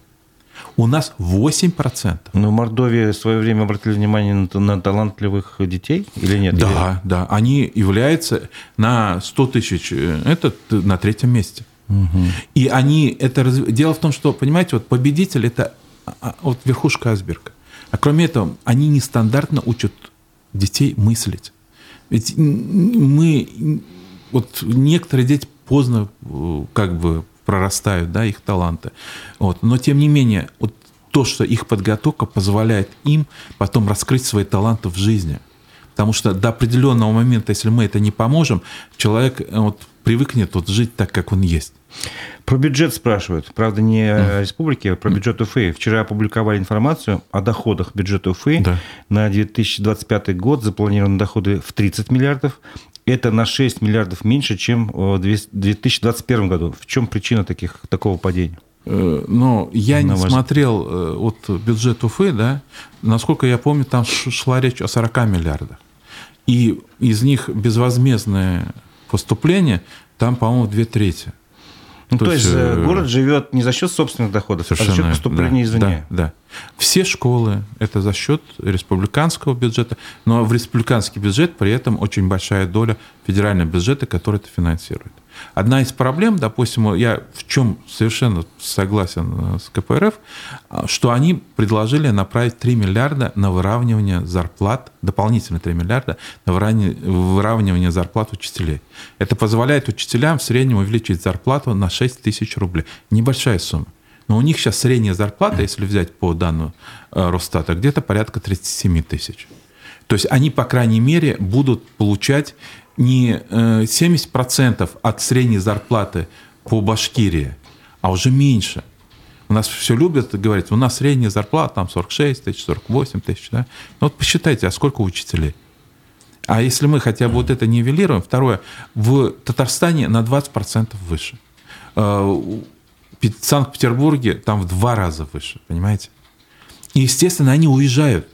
У нас 8%. Но в Мордовии в свое время обратили внимание на, на талантливых детей или нет? Да, или... да. Они являются на 100 тысяч, э, это на третьем месте. Угу. И они это... Дело в том, что, понимаете, вот победитель – это а, а, вот верхушка айсберга. А кроме этого, они нестандартно учат детей мыслить. Ведь мы, вот некоторые дети поздно э, как бы прорастают, да, их таланты. Вот. Но тем не менее, вот то, что их подготовка позволяет им потом раскрыть свои таланты в жизни. Потому что до определенного момента, если мы это не поможем, человек э, вот, привыкнет вот жить так, как он есть. Про бюджет спрашивают. Правда, не mm. республики, а про бюджет Уфы. Вчера опубликовали информацию о доходах бюджета Уфы. Да. На 2025 год запланированы доходы в 30 миллиардов. Это на 6 миллиардов меньше, чем в 2021 году. В чем причина таких, такого падения? Э, но я не смотрел э, вот бюджет Уфы, да, насколько я помню, там шла речь о 40 миллиардах. И из них безвозмездное поступление, там, по-моему, две трети. Ну, то, то есть, есть э, город живет не за счет собственных доходов, а за счет поступления да, извне. Да, да. Все школы – это за счет республиканского бюджета, но в республиканский бюджет при этом очень большая доля федерального бюджета, который это финансирует. Одна из проблем, допустим, я в чем совершенно согласен э, с КПРФ, а, что они предложили направить 3 миллиарда на выравнивание зарплат, дополнительно 3 миллиарда на выравнивание зарплат учителей. Это позволяет учителям в среднем увеличить зарплату на 6 тысяч рублей. Небольшая сумма. Но у них сейчас средняя зарплата, если взять по данным э, Росстата, где-то порядка 37 тысяч. То есть они, по крайней мере, будут получать не 70% э, от средней зарплаты по Башкирии, а уже меньше. У нас все любят говорить, у нас средняя зарплата там 46 тысяч, 48 тысяч. Да? Ну вот посчитайте, а сколько учителей? А если мы хотя бы вот это нивелируем, второе, в Татарстане на 20% выше. Э, в Санкт-Петербурге там в два раза выше, понимаете? И, естественно, они уезжают.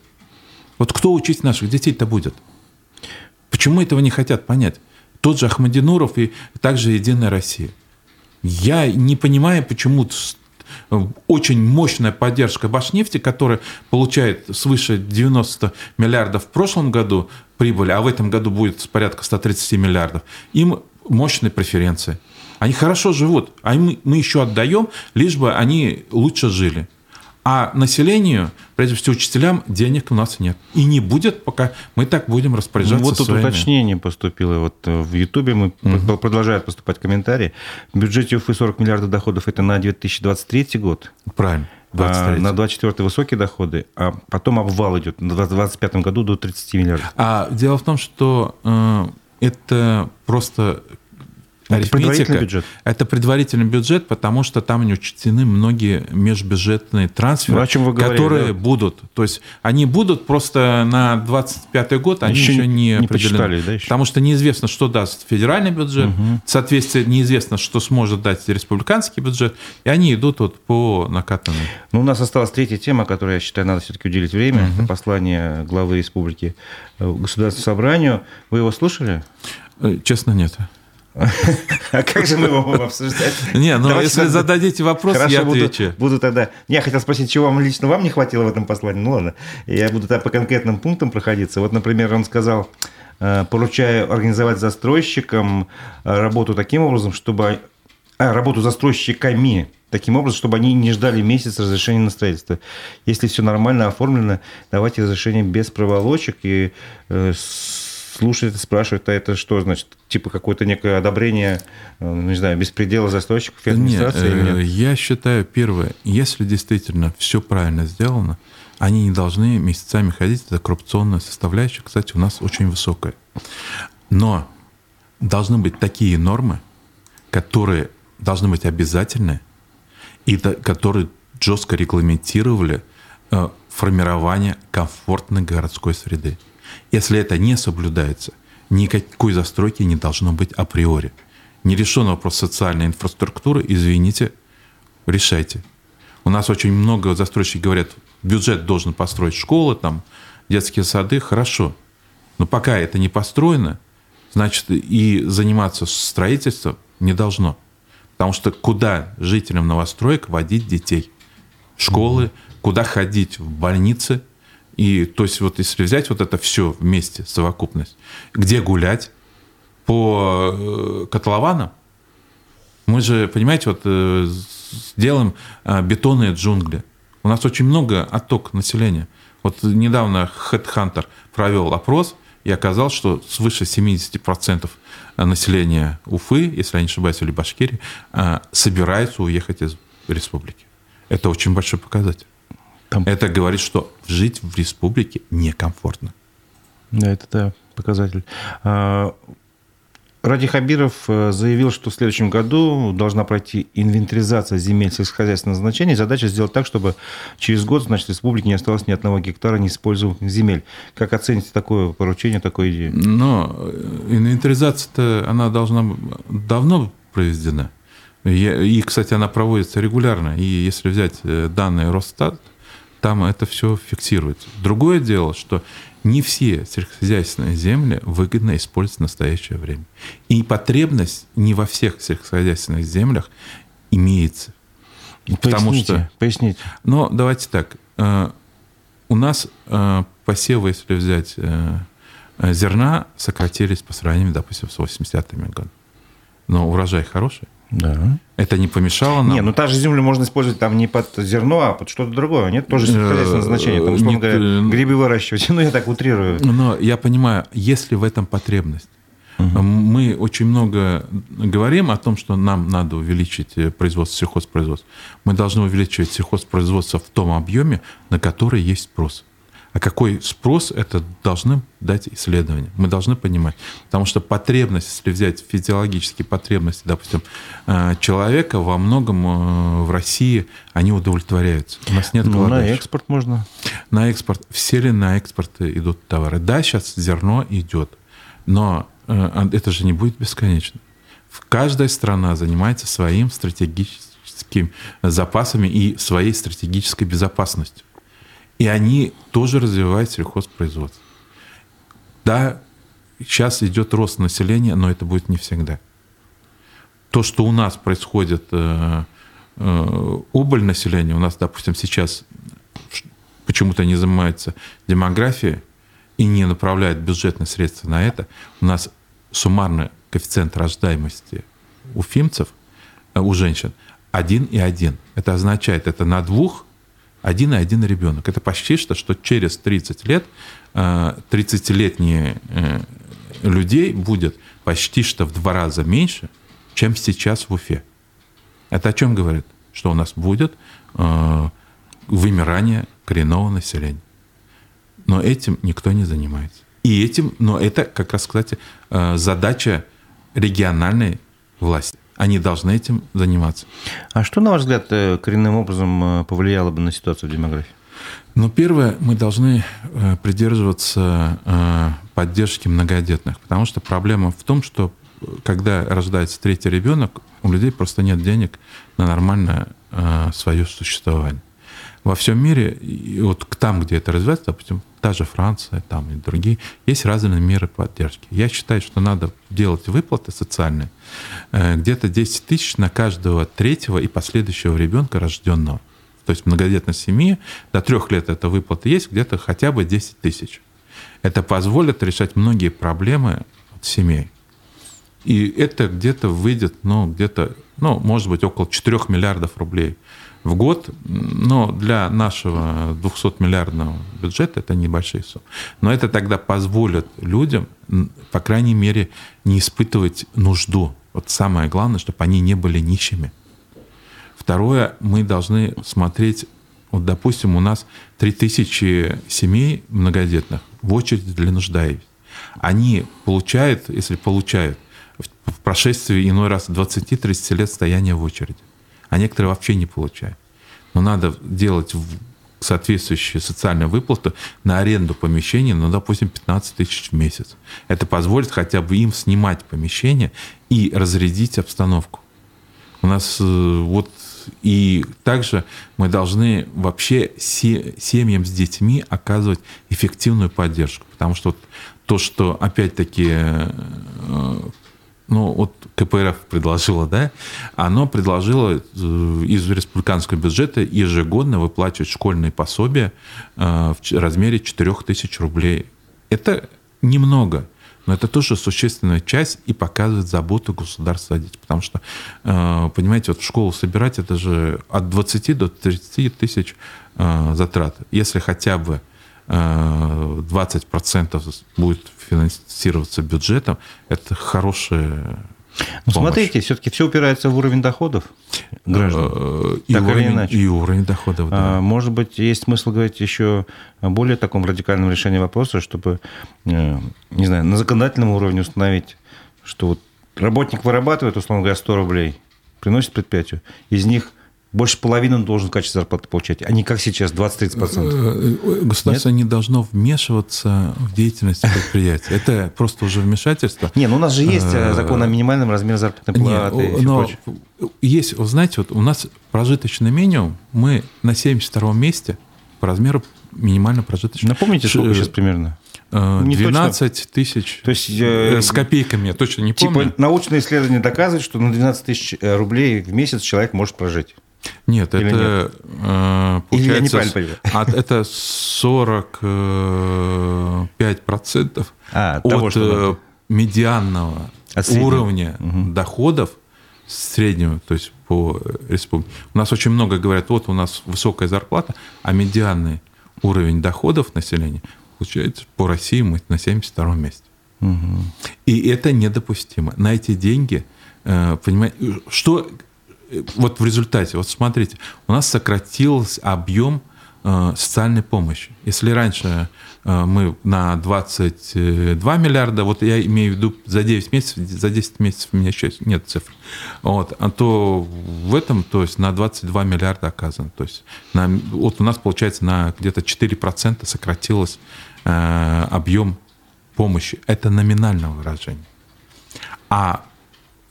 Вот кто учить наших детей-то будет? Почему этого не хотят понять? Тот же Ахмадинуров и также Единая Россия. Я не понимаю, почему очень мощная поддержка Башнефти, которая получает свыше 90 миллиардов в прошлом году прибыли, а в этом году будет порядка 130 миллиардов, им мощные преференции. Они хорошо живут, а мы, мы еще отдаем, лишь бы они лучше жили. А населению, прежде всего учителям, денег у нас нет. И не будет, пока мы так будем распоряжаться ну, Вот тут своими. уточнение поступило. Вот э, в Ютубе мы угу. продолжают поступать комментарии. В бюджете Уфы 40 миллиардов доходов – это на 2023 год. Правильно. 23. А на 24 высокие доходы, а потом обвал идет на 2025 году до 30 миллиардов. А дело в том, что э, это просто это предварительный бюджет. Это предварительный бюджет, потому что там не учтены многие межбюджетные трансферы, ну, о чем вы говорили, которые да? будут. То есть они будут просто на 25 год, они еще, еще не, не определены. Да, еще? Потому что неизвестно, что даст федеральный бюджет, угу. соответственно, неизвестно, что сможет дать республиканский бюджет, и они идут вот по накатанной. Ну, у нас осталась третья тема, которой, я считаю, надо все-таки уделить время. Угу. Это послание главы республики э, Государственному собранию. Вы его слушали? Э, честно, нет. А как же мы его будем обсуждать? Не, ну если зададите вопрос, я отвечу. Буду тогда... Я хотел спросить, чего вам лично вам не хватило в этом послании? Ну ладно, я буду тогда по конкретным пунктам проходиться. Вот, например, он сказал, э, поручаю организовать застройщикам э, работу таким образом, чтобы... А, работу застройщиками таким образом, чтобы они не ждали месяц разрешения на строительство. Если все нормально оформлено, давайте разрешение без проволочек и э, слушает, спрашивает, а это что значит? Типа какое-то некое одобрение, э, не знаю, беспредела застройщиков и администрации? Нет, или нет? Я считаю, первое, если действительно все правильно сделано, они не должны месяцами ходить, это коррупционная составляющая, кстати, у нас очень высокая. Но должны быть такие нормы, которые должны быть обязательны, и которые жестко регламентировали э, формирование комфортной городской среды. Если это не соблюдается, никакой застройки не должно быть априори. Не решен вопрос социальной инфраструктуры, извините, решайте. У нас очень много застройщиков говорят, бюджет должен построить школы, там, детские сады, хорошо. Но пока это не построено, значит, и заниматься строительством не должно. Потому что куда жителям новостроек водить детей? Школы, куда ходить в больницы – и то есть вот если взять вот это все вместе, совокупность, где гулять? По э, котлованам? Мы же, понимаете, вот э, сделаем э, бетонные джунгли. У нас очень много отток населения. Вот недавно HeadHunter провел опрос и оказалось, что свыше 70% населения Уфы, если я не ошибаюсь, или Башкирии, собирается уехать из республики. Это очень большой показатель. Там... Это говорит, что жить в республике некомфортно. Да, это да, показатель. А, Ради Хабиров э, заявил, что в следующем году должна пройти инвентаризация земель сельскохозяйственного значения. Задача сделать так, чтобы через год, значит, в республике не осталось ни одного гектара неиспользуемых земель. Как оцените такое поручение, такую идею? Но э, инвентаризация-то, она должна давно проведена. И, кстати, она проводится регулярно. И если взять э, данные Росстат, там это все фиксируется. Другое дело, что не все сельскохозяйственные земли выгодно использовать в настоящее время. И потребность не во всех сельскохозяйственных землях имеется. Поясните, потому что, поясните. Но давайте так. Э, у нас э, посевы, если взять э, зерна, сократились по сравнению, допустим, с 80-ми годами. Но урожай хороший. Да. Это не помешало нам? Не, ну та же землю можно использовать там не под зерно, а под что-то другое. Нет, тоже сельскохозяйственное значение. Там, условно говоря, э, грибы выращивать. <laughs> Ну, я так утрирую. Но я понимаю, есть ли в этом потребность? Угу. Мы очень много говорим о том, что нам надо увеличить э, производство сельхозпроизводства. Мы должны увеличивать сельхозпроизводство в том объеме, на который есть спрос. А какой спрос, это должны дать исследования. Мы должны понимать. Потому что потребность, если взять физиологические потребности, допустим, э, человека, во многом э, в России они удовлетворяются. У нас нет ну, на экспорт можно. На экспорт. Все ли на экспорт идут товары? Да, сейчас зерно идет. Но э, это же не будет бесконечно. Каждая страна занимается своим стратегическим запасами и своей стратегической безопасностью. И они тоже развивают сельхозпроизводство. Да, сейчас идет рост населения, но это будет не всегда. То, что у нас происходит э, э, убыль населения, у нас, допустим, сейчас почему-то не занимается демографией и не направляет бюджетные средства на это, у нас суммарный коэффициент рождаемости у фимцев, э, у женщин, один и один. Это означает, это на двух один и один ребенок. Это почти что, что через 30 лет 30-летние э, э, людей будет почти что в два раза меньше, чем сейчас в Уфе. Это о чем говорит? Что у нас будет э, вымирание коренного населения. Но этим никто не занимается. И этим, но это как раз, кстати, задача региональной власти. Они должны этим заниматься. А что, на ваш взгляд, э, коренным образом э, повлияло бы на ситуацию в демографии? Ну, первое, мы должны э, придерживаться поддержки многодетных, потому что проблема в том, что когда рождается третий ребенок, у людей просто нет денег на нормальное свое существование во всем мире, и вот там, где это развивается, допустим, та же Франция там и другие, есть разные меры поддержки. Я считаю, что надо делать выплаты социальные, э, где-то 10 тысяч на каждого третьего и последующего ребенка рожденного. То есть многодетной семьи до трех лет эта выплата есть, где-то хотя бы 10 тысяч. Это позволит решать многие проблемы семей. И это где-то выйдет, ну, где-то, ну, может быть, около 4 миллиардов рублей в год, но для нашего 200-миллиардного бюджета это небольшие суммы. Но это тогда позволит людям, по крайней мере, не испытывать нужду. Вот самое главное, чтобы они не были нищими. Второе, мы должны смотреть, вот, допустим, у нас 3000 семей многодетных в очереди для нуждающихся. Они получают, если получают, в прошествии иной раз 20-30 лет стояния в очереди а некоторые вообще не получают. Но надо делать соответствующие социальные выплаты на аренду помещения, ну, допустим, 15 тысяч в месяц. Это позволит хотя бы им снимать помещение и разрядить обстановку. У нас э, вот и также мы должны вообще семьям с детьми оказывать эффективную поддержку, потому что вот то, что опять-таки э, ну, вот КПРФ предложила, да, оно предложило э, из республиканского бюджета ежегодно выплачивать школьные пособия э, в размере 4000 рублей. Это немного, но это тоже существенная часть и показывает заботу государства о детях. Потому что, э, понимаете, вот в школу собирать это же от 20 до 30 тысяч затрат. Если хотя бы 20% будет финансироваться бюджетом, это хорошая ну, смотрите, все-таки все упирается в уровень доходов граждан. Э, и, так уровень, или иначе. и уровень доходов, да. А, может быть, есть смысл говорить еще о более таком радикальном решении вопроса, чтобы, э, не знаю, на законодательном уровне установить, что вот работник вырабатывает, условно говоря, 100 рублей, приносит предприятию, из них больше половины он должен в качестве зарплаты получать, а не как сейчас 20-30%. Э, государство Нет? не должно вмешиваться в деятельность предприятия. Это просто уже вмешательство. Не, ну у нас же есть э, закон о минимальном размере зарплатной платы. Но есть, вы знаете, вот у нас прожиточный минимум, мы на 72 месте по размеру минимально прожиточного. Напомните, сколько сейчас примерно? 12 э, тысяч То есть, с копейками, я точно не типа, помню. Типа научное исследование доказывает, что на 12 тысяч рублей в месяц человек может прожить. Нет, Или это нет? Э, получается, от, это 45 процентов а, от того, что... Э, медианного от уровня угу. доходов среднего, то есть по республике. У нас очень много говорят, вот у нас высокая зарплата, а медианный уровень доходов населения получается по России мы на 72 месте. Угу. И это недопустимо. На эти деньги, э, понимаете, что вот в результате, вот смотрите, у нас сократился объем э, социальной помощи. Если раньше э, мы на 22 миллиарда, вот я имею в виду за 9 месяцев, за 10 месяцев у меня еще нет цифр, вот, а то в этом, то есть на 22 миллиарда оказано. То есть на, вот у нас, получается, на где-то 4% сократилось э, объем помощи. Это номинальное выражение. А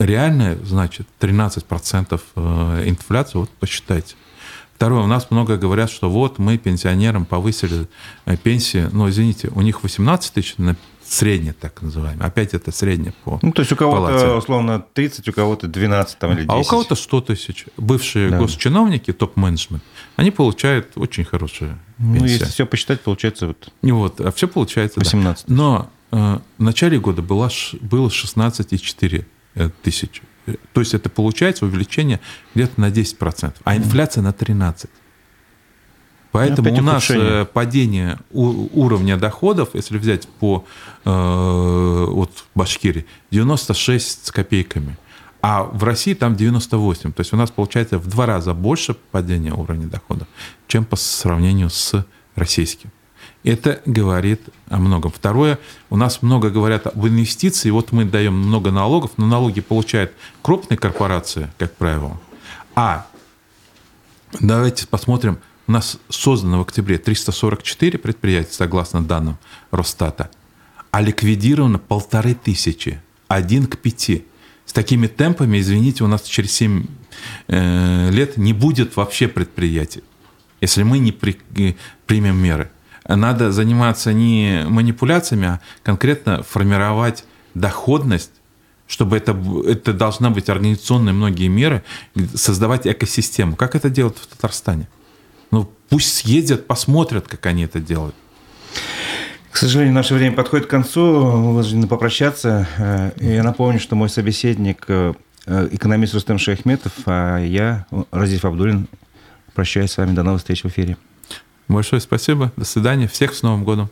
реальная, значит, 13% э, инфляции, вот посчитайте. Второе, у нас много говорят, что вот мы пенсионерам повысили э, пенсии, но, извините, у них 18 тысяч на средняя так называемая. Опять это средняя по Ну, то есть у кого-то, условно, 30, у кого-то 12 там, или 10. А у кого-то 100 тысяч. Бывшие да. госчиновники, топ-менеджмент, они получают очень хорошие пенсии. Ну, если все посчитать, получается вот... Вот, а все получается, 18. Да. Но э, в начале года было, было 16,4 Э, тысяч. То есть это получается увеличение где-то на 10%, а инфляция на 13%. Поэтому Опять у нас ухудшение. Э, падение уровня доходов, если взять по э, вот Башкирии, 96 с копейками. А в России там 98. То есть у нас получается в два раза больше падения уровня доходов, чем по сравнению с российским. Это говорит о многом. Второе, у нас много говорят об инвестиции. Вот мы даем много налогов, но налоги получают крупные корпорации, как правило. А давайте посмотрим, у нас создано в октябре 344 предприятия, согласно данным Росстата, а ликвидировано полторы тысячи, один к пяти. С такими темпами, извините, у нас через 7 э, лет не будет вообще предприятий, если мы не при, э, примем меры надо заниматься не манипуляциями, а конкретно формировать доходность чтобы это, это должна быть организационные многие меры, создавать экосистему. Как это делают в Татарстане? Ну, пусть съездят, посмотрят, как они это делают. К сожалению, наше время подходит к концу. Мы вынуждены попрощаться. Э, я напомню, что мой собеседник э, экономист Рустем Шахметов, а я, Разиф Абдулин, прощаюсь с вами. До новых встреч в эфире. Большое спасибо. До свидания. Всех с Новым годом.